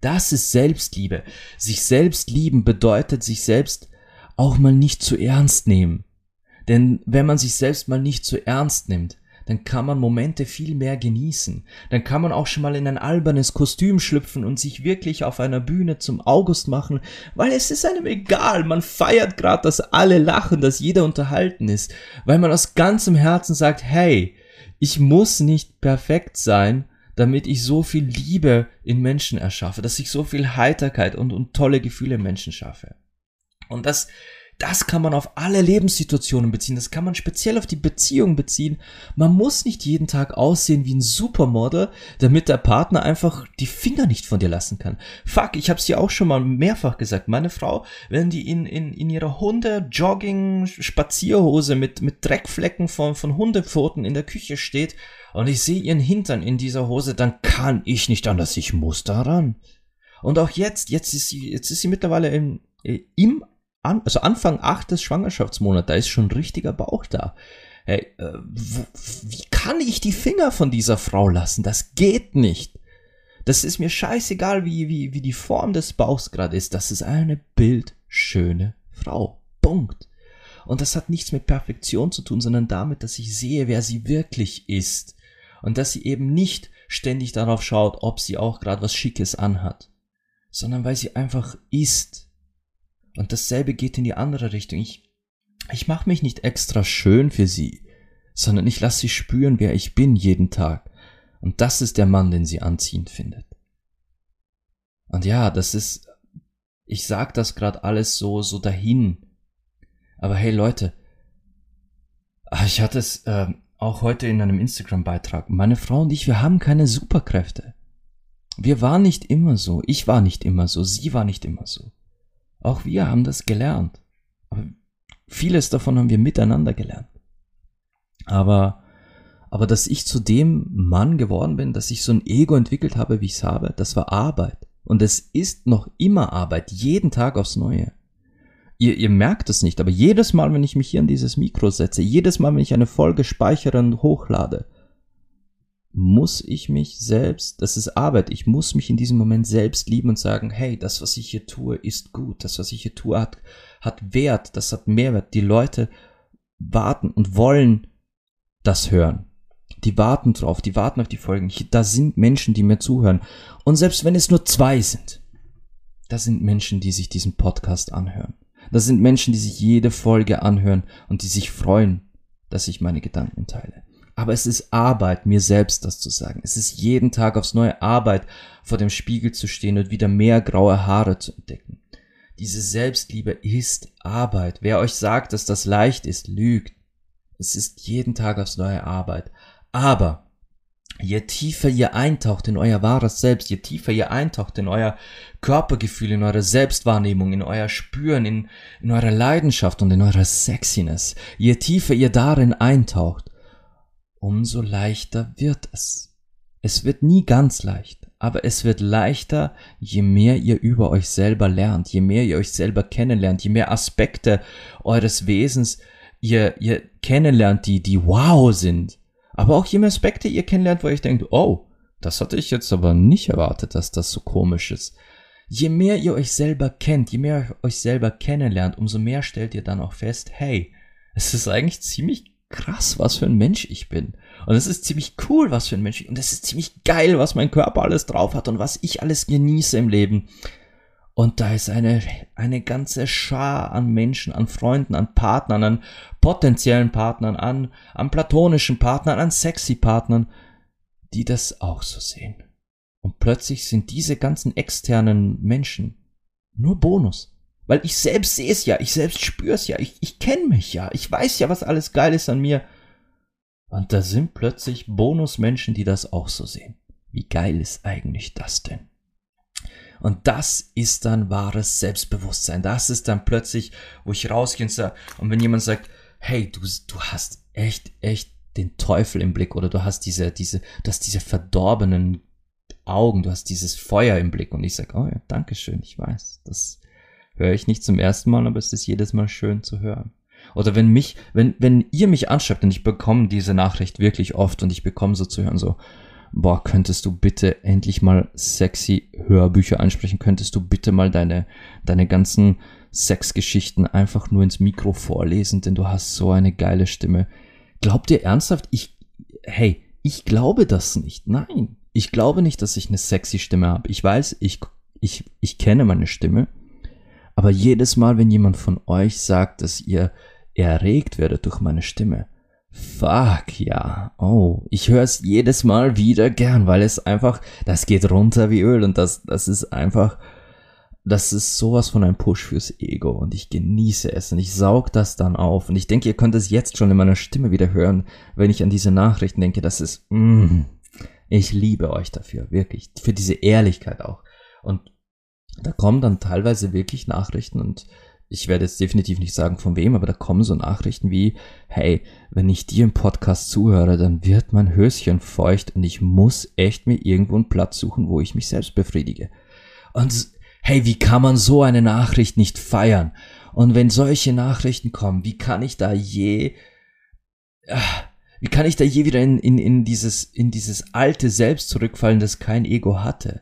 Das ist Selbstliebe. Sich selbst lieben bedeutet sich selbst auch mal nicht zu ernst nehmen. Denn wenn man sich selbst mal nicht zu ernst nimmt, dann kann man Momente viel mehr genießen. Dann kann man auch schon mal in ein albernes Kostüm schlüpfen und sich wirklich auf einer Bühne zum August machen, weil es ist einem egal. Man feiert gerade, dass alle lachen, dass jeder unterhalten ist, weil man aus ganzem Herzen sagt, hey, ich muss nicht perfekt sein, damit ich so viel Liebe in Menschen erschaffe, dass ich so viel Heiterkeit und, und tolle Gefühle in Menschen schaffe. Und das, das kann man auf alle Lebenssituationen beziehen. Das kann man speziell auf die Beziehung beziehen. Man muss nicht jeden Tag aussehen wie ein Supermodel, damit der Partner einfach die Finger nicht von dir lassen kann. Fuck, ich hab's dir auch schon mal mehrfach gesagt. Meine Frau, wenn die in, in, in ihrer Hunde-Jogging-Spazierhose mit, mit Dreckflecken von, von Hundepfoten in der Küche steht und ich sehe ihren Hintern in dieser Hose, dann kann ich nicht anders. Ich muss daran. Und auch jetzt, jetzt ist sie, jetzt ist sie mittlerweile im, im an, also Anfang 8 des Schwangerschaftsmonats, da ist schon ein richtiger Bauch da. Hey, äh, wie kann ich die Finger von dieser Frau lassen? Das geht nicht. Das ist mir scheißegal, wie, wie, wie die Form des Bauchs gerade ist. Das ist eine bildschöne Frau. Punkt. Und das hat nichts mit Perfektion zu tun, sondern damit, dass ich sehe, wer sie wirklich ist. Und dass sie eben nicht ständig darauf schaut, ob sie auch gerade was Schickes anhat, sondern weil sie einfach ist und dasselbe geht in die andere Richtung. Ich, ich mache mich nicht extra schön für sie, sondern ich lasse sie spüren, wer ich bin jeden Tag. Und das ist der Mann, den sie anziehend findet. Und ja, das ist, ich sag das gerade alles so, so dahin. Aber hey Leute, ah, ich hatte es äh, auch heute in einem Instagram-Beitrag. Meine Frau und ich, wir haben keine Superkräfte. Wir waren nicht immer so. Ich war nicht immer so. Sie war nicht immer so. Auch wir haben das gelernt. Aber vieles davon haben wir miteinander gelernt. Aber, aber dass ich zu dem Mann geworden bin, dass ich so ein Ego entwickelt habe, wie ich es habe, das war Arbeit. Und es ist noch immer Arbeit, jeden Tag aufs Neue. Ihr, ihr merkt es nicht, aber jedes Mal, wenn ich mich hier an dieses Mikro setze, jedes Mal, wenn ich eine Folge speichere und hochlade, muss ich mich selbst, das ist Arbeit, ich muss mich in diesem Moment selbst lieben und sagen, hey, das, was ich hier tue, ist gut, das, was ich hier tue, hat, hat Wert, das hat Mehrwert. Die Leute warten und wollen das hören. Die warten drauf, die warten auf die Folgen. Da sind Menschen, die mir zuhören. Und selbst wenn es nur zwei sind, da sind Menschen, die sich diesen Podcast anhören. Das sind Menschen, die sich jede Folge anhören und die sich freuen, dass ich meine Gedanken teile. Aber es ist Arbeit, mir selbst das zu sagen. Es ist jeden Tag aufs neue Arbeit, vor dem Spiegel zu stehen und wieder mehr graue Haare zu entdecken. Diese Selbstliebe ist Arbeit. Wer euch sagt, dass das leicht ist, lügt. Es ist jeden Tag aufs neue Arbeit. Aber je tiefer ihr eintaucht in euer wahres Selbst, je tiefer ihr eintaucht in euer Körpergefühl, in eure Selbstwahrnehmung, in euer Spüren, in, in eure Leidenschaft und in eure Sexiness, je tiefer ihr darin eintaucht, umso leichter wird es. Es wird nie ganz leicht, aber es wird leichter, je mehr ihr über euch selber lernt, je mehr ihr euch selber kennenlernt, je mehr Aspekte eures Wesens ihr, ihr kennenlernt, die, die wow sind. Aber auch je mehr Aspekte ihr kennenlernt, wo ihr denkt, oh, das hatte ich jetzt aber nicht erwartet, dass das so komisch ist. Je mehr ihr euch selber kennt, je mehr ihr euch selber kennenlernt, umso mehr stellt ihr dann auch fest, hey, es ist eigentlich ziemlich krass, was für ein Mensch ich bin. Und es ist ziemlich cool, was für ein Mensch ich bin. Und es ist ziemlich geil, was mein Körper alles drauf hat und was ich alles genieße im Leben. Und da ist eine, eine ganze Schar an Menschen, an Freunden, an Partnern, an potenziellen Partnern, an, an platonischen Partnern, an sexy Partnern, die das auch so sehen. Und plötzlich sind diese ganzen externen Menschen nur Bonus. Weil ich selbst sehe es ja, ich selbst spüre es ja, ich, ich kenne mich ja, ich weiß ja, was alles geil ist an mir. Und da sind plötzlich Bonusmenschen, die das auch so sehen. Wie geil ist eigentlich das denn? Und das ist dann wahres Selbstbewusstsein. Das ist dann plötzlich, wo ich rausgehe und sage, und wenn jemand sagt, hey, du, du hast echt, echt den Teufel im Blick oder du hast diese, diese, du hast diese verdorbenen Augen, du hast dieses Feuer im Blick und ich sage, oh ja, danke schön, ich weiß, das, höre ich nicht zum ersten Mal, aber es ist jedes Mal schön zu hören. Oder wenn mich, wenn, wenn ihr mich anschreibt und ich bekomme diese Nachricht wirklich oft und ich bekomme so zu hören, so, boah, könntest du bitte endlich mal sexy Hörbücher ansprechen? Könntest du bitte mal deine, deine ganzen Sexgeschichten einfach nur ins Mikro vorlesen, denn du hast so eine geile Stimme. Glaubt ihr ernsthaft, ich, hey, ich glaube das nicht. Nein, ich glaube nicht, dass ich eine sexy Stimme habe. Ich weiß, ich, ich, ich kenne meine Stimme aber jedes Mal, wenn jemand von euch sagt, dass ihr erregt werdet durch meine Stimme, fuck ja, oh, ich höre es jedes Mal wieder gern, weil es einfach, das geht runter wie Öl und das, das ist einfach, das ist sowas von ein Push fürs Ego und ich genieße es und ich saug das dann auf und ich denke, ihr könnt es jetzt schon in meiner Stimme wieder hören, wenn ich an diese Nachrichten denke, das ist, mm, ich liebe euch dafür, wirklich, für diese Ehrlichkeit auch. Und da kommen dann teilweise wirklich Nachrichten und ich werde jetzt definitiv nicht sagen von wem, aber da kommen so Nachrichten wie, hey, wenn ich dir im Podcast zuhöre, dann wird mein Höschen feucht und ich muss echt mir irgendwo einen Platz suchen, wo ich mich selbst befriedige. Und hey, wie kann man so eine Nachricht nicht feiern? Und wenn solche Nachrichten kommen, wie kann ich da je, ah, wie kann ich da je wieder in, in, in dieses, in dieses alte Selbst zurückfallen, das kein Ego hatte?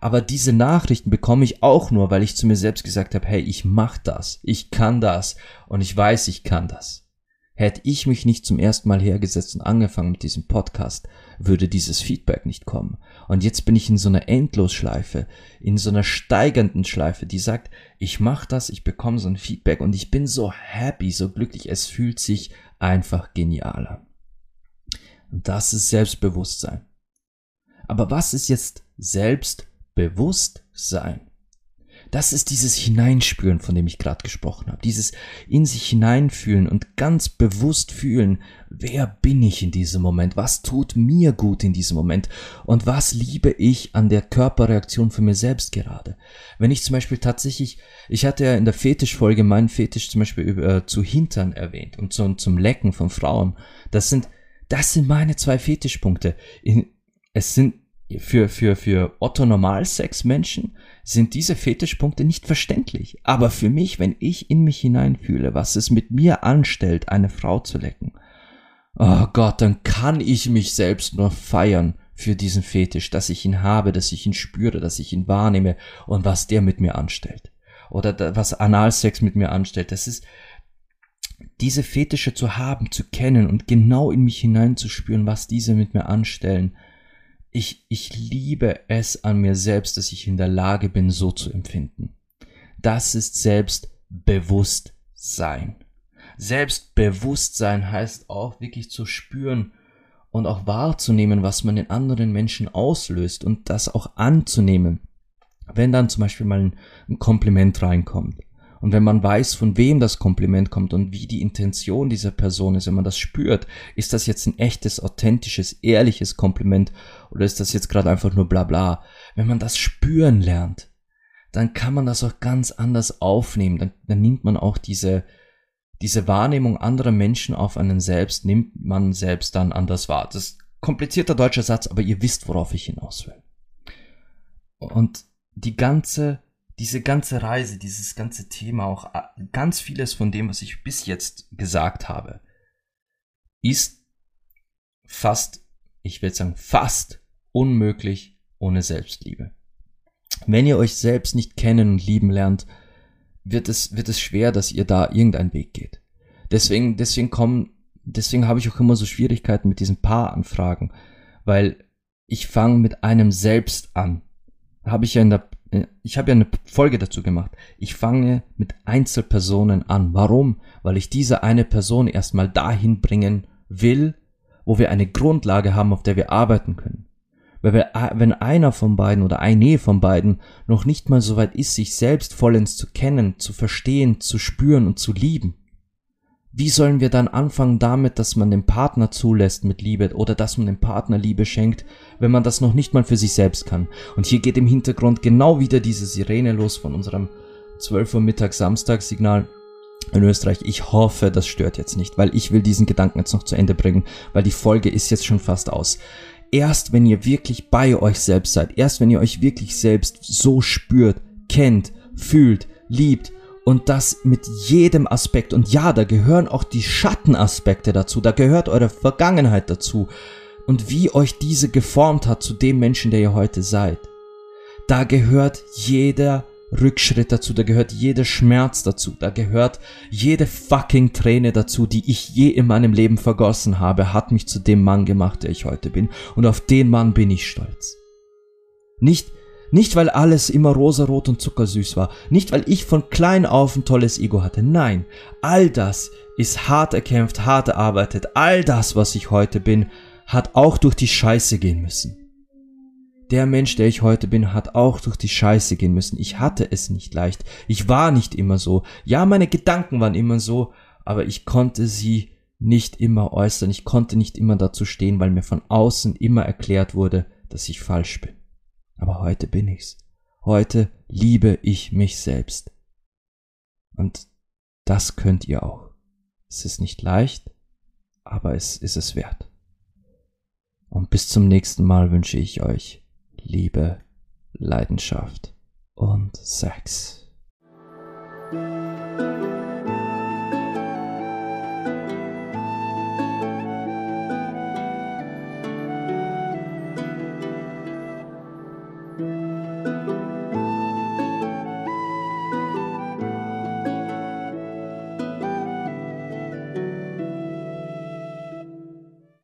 Aber diese Nachrichten bekomme ich auch nur, weil ich zu mir selbst gesagt habe, hey, ich mach das, ich kann das und ich weiß, ich kann das. Hätte ich mich nicht zum ersten Mal hergesetzt und angefangen mit diesem Podcast, würde dieses Feedback nicht kommen. Und jetzt bin ich in so einer Endlosschleife, in so einer steigenden Schleife, die sagt, ich mach das, ich bekomme so ein Feedback und ich bin so happy, so glücklich, es fühlt sich einfach genialer. Und das ist Selbstbewusstsein. Aber was ist jetzt Selbstbewusstsein? Das ist dieses Hineinspüren, von dem ich gerade gesprochen habe. Dieses in sich hineinfühlen und ganz bewusst fühlen, wer bin ich in diesem Moment? Was tut mir gut in diesem Moment? Und was liebe ich an der Körperreaktion für mir selbst gerade? Wenn ich zum Beispiel tatsächlich, ich hatte ja in der Fetischfolge meinen Fetisch zum Beispiel über, äh, zu Hintern erwähnt und zum, zum Lecken von Frauen. Das sind, das sind meine zwei Fetischpunkte. In, es sind für, für, für Otto Normalsex Menschen sind diese Fetischpunkte nicht verständlich. Aber für mich, wenn ich in mich hineinfühle, was es mit mir anstellt, eine Frau zu lecken, oh Gott, dann kann ich mich selbst nur feiern für diesen Fetisch, dass ich ihn habe, dass ich ihn spüre, dass ich ihn wahrnehme und was der mit mir anstellt. Oder da, was Analsex mit mir anstellt. Das ist, diese Fetische zu haben, zu kennen und genau in mich hineinzuspüren, was diese mit mir anstellen, ich, ich liebe es an mir selbst, dass ich in der Lage bin, so zu empfinden. Das ist Selbstbewusstsein. Selbstbewusstsein heißt auch wirklich zu spüren und auch wahrzunehmen, was man in anderen Menschen auslöst und das auch anzunehmen. Wenn dann zum Beispiel mal ein, ein Kompliment reinkommt und wenn man weiß, von wem das Kompliment kommt und wie die Intention dieser Person ist, wenn man das spürt, ist das jetzt ein echtes, authentisches, ehrliches Kompliment oder ist das jetzt gerade einfach nur bla bla? Wenn man das spüren lernt, dann kann man das auch ganz anders aufnehmen. Dann, dann nimmt man auch diese, diese Wahrnehmung anderer Menschen auf einen selbst, nimmt man selbst dann anders wahr. Das ist komplizierter deutscher Satz, aber ihr wisst, worauf ich hinaus will. Und die ganze diese ganze Reise, dieses ganze Thema, auch äh, ganz vieles von dem, was ich bis jetzt gesagt habe, ist fast, ich will sagen, fast unmöglich ohne Selbstliebe. Wenn ihr euch selbst nicht kennen und lieben lernt, wird es, wird es schwer, dass ihr da irgendeinen Weg geht. Deswegen, deswegen kommen, deswegen habe ich auch immer so Schwierigkeiten mit diesen Paaranfragen, weil ich fange mit einem selbst an. Habe ich ja in der ich habe ja eine Folge dazu gemacht. Ich fange mit Einzelpersonen an. Warum? Weil ich diese eine Person erstmal dahin bringen will, wo wir eine Grundlage haben, auf der wir arbeiten können. Weil wir, äh, wenn einer von beiden oder eine von beiden noch nicht mal so weit ist, sich selbst vollends zu kennen, zu verstehen, zu spüren und zu lieben, wie sollen wir dann anfangen damit, dass man den Partner zulässt mit Liebe oder dass man dem Partner Liebe schenkt, wenn man das noch nicht mal für sich selbst kann? Und hier geht im Hintergrund genau wieder diese Sirene los von unserem 12 Uhr Mittag Samstag Signal in Österreich. Ich hoffe, das stört jetzt nicht, weil ich will diesen Gedanken jetzt noch zu Ende bringen, weil die Folge ist jetzt schon fast aus. Erst wenn ihr wirklich bei euch selbst seid, erst wenn ihr euch wirklich selbst so spürt, kennt, fühlt, liebt, und das mit jedem Aspekt. Und ja, da gehören auch die Schattenaspekte dazu, da gehört eure Vergangenheit dazu und wie euch diese geformt hat zu dem Menschen, der ihr heute seid. Da gehört jeder Rückschritt dazu, da gehört jeder Schmerz dazu, da gehört jede fucking Träne dazu, die ich je in meinem Leben vergossen habe, hat mich zu dem Mann gemacht, der ich heute bin. Und auf den Mann bin ich stolz. Nicht, nicht, weil alles immer rosarot und zuckersüß war. Nicht, weil ich von klein auf ein tolles Ego hatte. Nein, all das ist hart erkämpft, hart erarbeitet. All das, was ich heute bin, hat auch durch die Scheiße gehen müssen. der Mensch, der ich heute bin, hat auch durch die Scheiße gehen müssen. Ich hatte es nicht leicht. Ich war nicht immer so. Ja, meine Gedanken waren immer so, aber ich konnte sie nicht immer äußern. Ich konnte nicht immer dazu stehen, weil mir von außen immer erklärt wurde, dass ich falsch bin. Aber heute bin ich's. Heute liebe ich mich selbst. Und das könnt ihr auch. Es ist nicht leicht, aber es ist es wert. Und bis zum nächsten Mal wünsche ich euch Liebe, Leidenschaft und Sex.